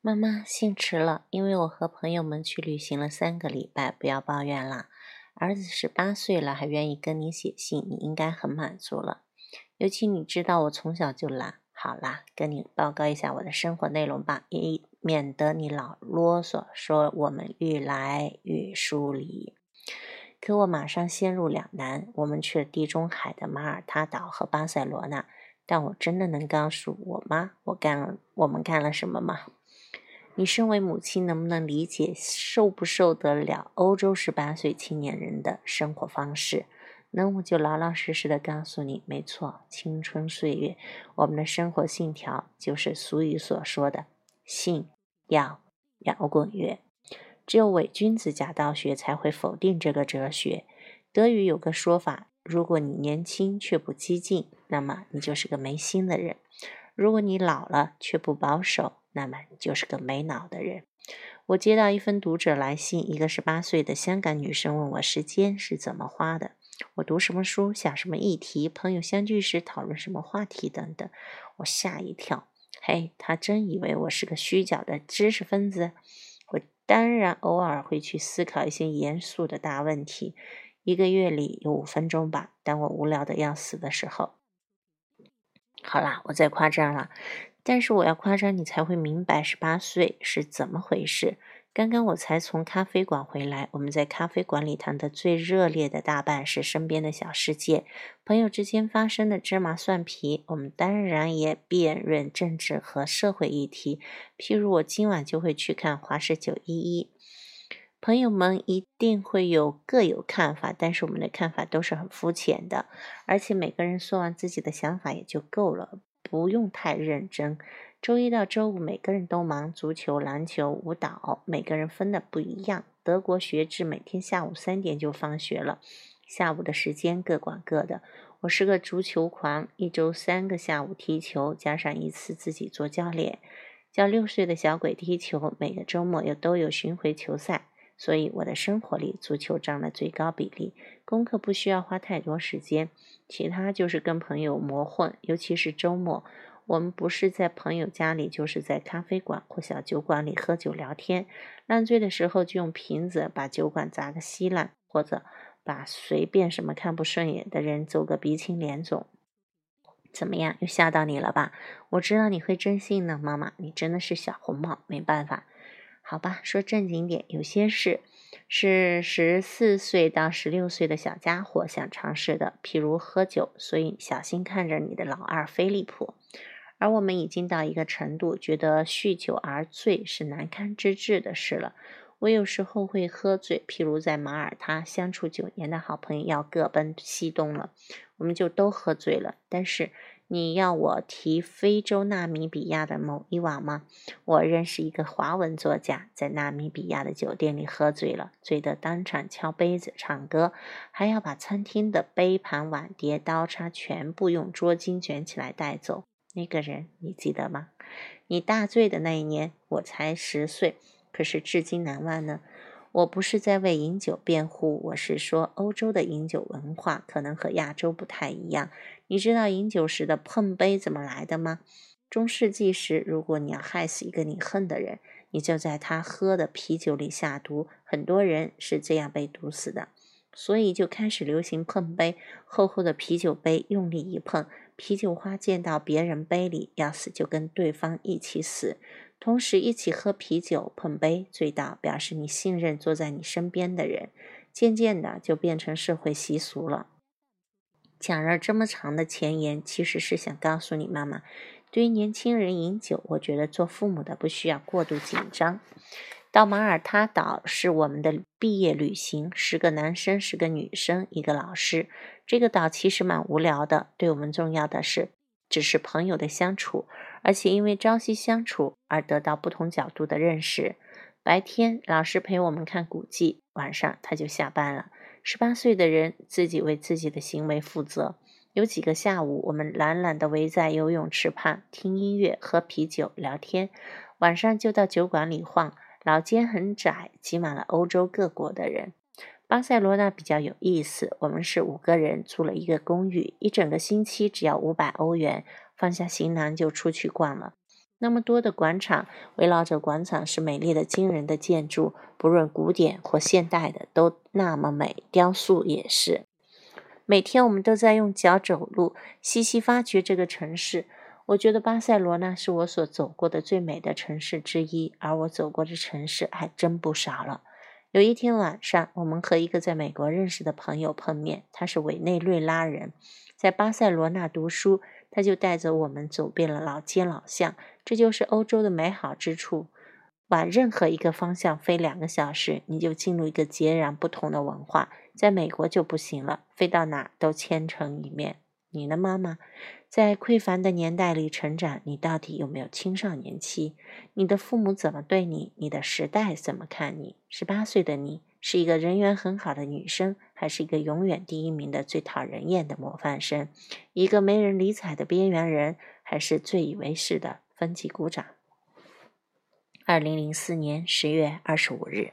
妈妈，姓迟了，因为我和朋友们去旅行了三个礼拜，不要抱怨啦。儿子十八岁了，还愿意跟你写信，你应该很满足了。尤其你知道我从小就懒。好啦，跟你报告一下我的生活内容吧，以免得你老啰嗦，说我们愈来愈疏离。可我马上陷入两难。我们去了地中海的马耳他岛和巴塞罗那，但我真的能告诉我吗？我干了，我们干了什么吗？你身为母亲，能不能理解受不受得了欧洲十八岁青年人的生活方式？那我就老老实实的告诉你，没错，青春岁月，我们的生活信条就是俗语所说的“信要摇滚乐”。只有伪君子假道学才会否定这个哲学。德语有个说法：如果你年轻却不激进，那么你就是个没心的人；如果你老了却不保守，那么你就是个没脑的人。我接到一封读者来信，一个十八岁的香港女生问我时间是怎么花的。我读什么书，想什么议题，朋友相聚时讨论什么话题等等，我吓一跳。嘿，她真以为我是个虚假的知识分子？我当然偶尔会去思考一些严肃的大问题，一个月里有五分钟吧。当我无聊的要死的时候。好啦，我再夸张了，但是我要夸张，你才会明白十八岁是怎么回事。刚刚我才从咖啡馆回来，我们在咖啡馆里谈的最热烈的大半是身边的小世界，朋友之间发生的芝麻蒜皮。我们当然也辩论政治和社会议题，譬如我今晚就会去看华氏九一一。朋友们一定会有各有看法，但是我们的看法都是很肤浅的，而且每个人说完自己的想法也就够了，不用太认真。周一到周五，每个人都忙足球、篮球、舞蹈，每个人分的不一样。德国学制每天下午三点就放学了，下午的时间各管各的。我是个足球狂，一周三个下午踢球，加上一次自己做教练，教六岁的小鬼踢球。每个周末又都有巡回球赛，所以我的生活里足球占了最高比例。功课不需要花太多时间，其他就是跟朋友磨混，尤其是周末。我们不是在朋友家里，就是在咖啡馆或小酒馆里喝酒聊天。烂醉的时候，就用瓶子把酒馆砸个稀烂，或者把随便什么看不顺眼的人揍个鼻青脸肿。怎么样，又吓到你了吧？我知道你会真信呢，妈妈，你真的是小红帽，没办法。好吧，说正经点，有些事是十四岁到十六岁的小家伙想尝试的，譬如喝酒，所以小心看着你的老二菲利普。而我们已经到一个程度，觉得酗酒而醉是难堪之至的事了。我有时候会喝醉，譬如在马耳他相处九年的好朋友要各奔西东了，我们就都喝醉了。但是你要我提非洲纳米比亚的某一晚吗？我认识一个华文作家，在纳米比亚的酒店里喝醉了，醉得当场敲杯子、唱歌，还要把餐厅的杯盘碗碟、刀叉全部用桌巾卷起来带走。那个人你记得吗？你大醉的那一年，我才十岁，可是至今难忘呢。我不是在为饮酒辩护，我是说欧洲的饮酒文化可能和亚洲不太一样。你知道饮酒时的碰杯怎么来的吗？中世纪时，如果你要害死一个你恨的人，你就在他喝的啤酒里下毒，很多人是这样被毒死的。所以就开始流行碰杯，厚厚的啤酒杯，用力一碰。啤酒花溅到别人杯里，要死就跟对方一起死。同时一起喝啤酒、碰杯、醉倒，表示你信任坐在你身边的人。渐渐的就变成社会习俗了。讲了这么长的前言，其实是想告诉你妈妈，对于年轻人饮酒，我觉得做父母的不需要过度紧张。到马耳他岛是我们的毕业旅行，十个男生，十个女生，一个老师。这个岛其实蛮无聊的，对我们重要的是只是朋友的相处，而且因为朝夕相处而得到不同角度的认识。白天老师陪我们看古迹，晚上他就下班了。十八岁的人自己为自己的行为负责。有几个下午，我们懒懒地围在游泳池畔听音乐、喝啤酒、聊天，晚上就到酒馆里晃。老街很窄，挤满了欧洲各国的人。巴塞罗那比较有意思，我们是五个人租了一个公寓，一整个星期只要五百欧元，放下行囊就出去逛了。那么多的广场，围绕着广场是美丽的、惊人的建筑，不论古典或现代的，都那么美。雕塑也是。每天我们都在用脚走路，细细发掘这个城市。我觉得巴塞罗那是我所走过的最美的城市之一，而我走过的城市还真不少了。有一天晚上，我们和一个在美国认识的朋友碰面，他是委内瑞拉人，在巴塞罗那读书。他就带着我们走遍了老街老巷，这就是欧洲的美好之处。往任何一个方向飞两个小时，你就进入一个截然不同的文化。在美国就不行了，飞到哪都千城一面。你呢，妈妈？在匮乏的年代里成长，你到底有没有青少年期？你的父母怎么对你？你的时代怎么看你？十八岁的你是一个人缘很好的女生，还是一个永远第一名的最讨人厌的模范生？一个没人理睬的边缘人，还是最以为是的分级鼓掌？二零零四年十月二十五日。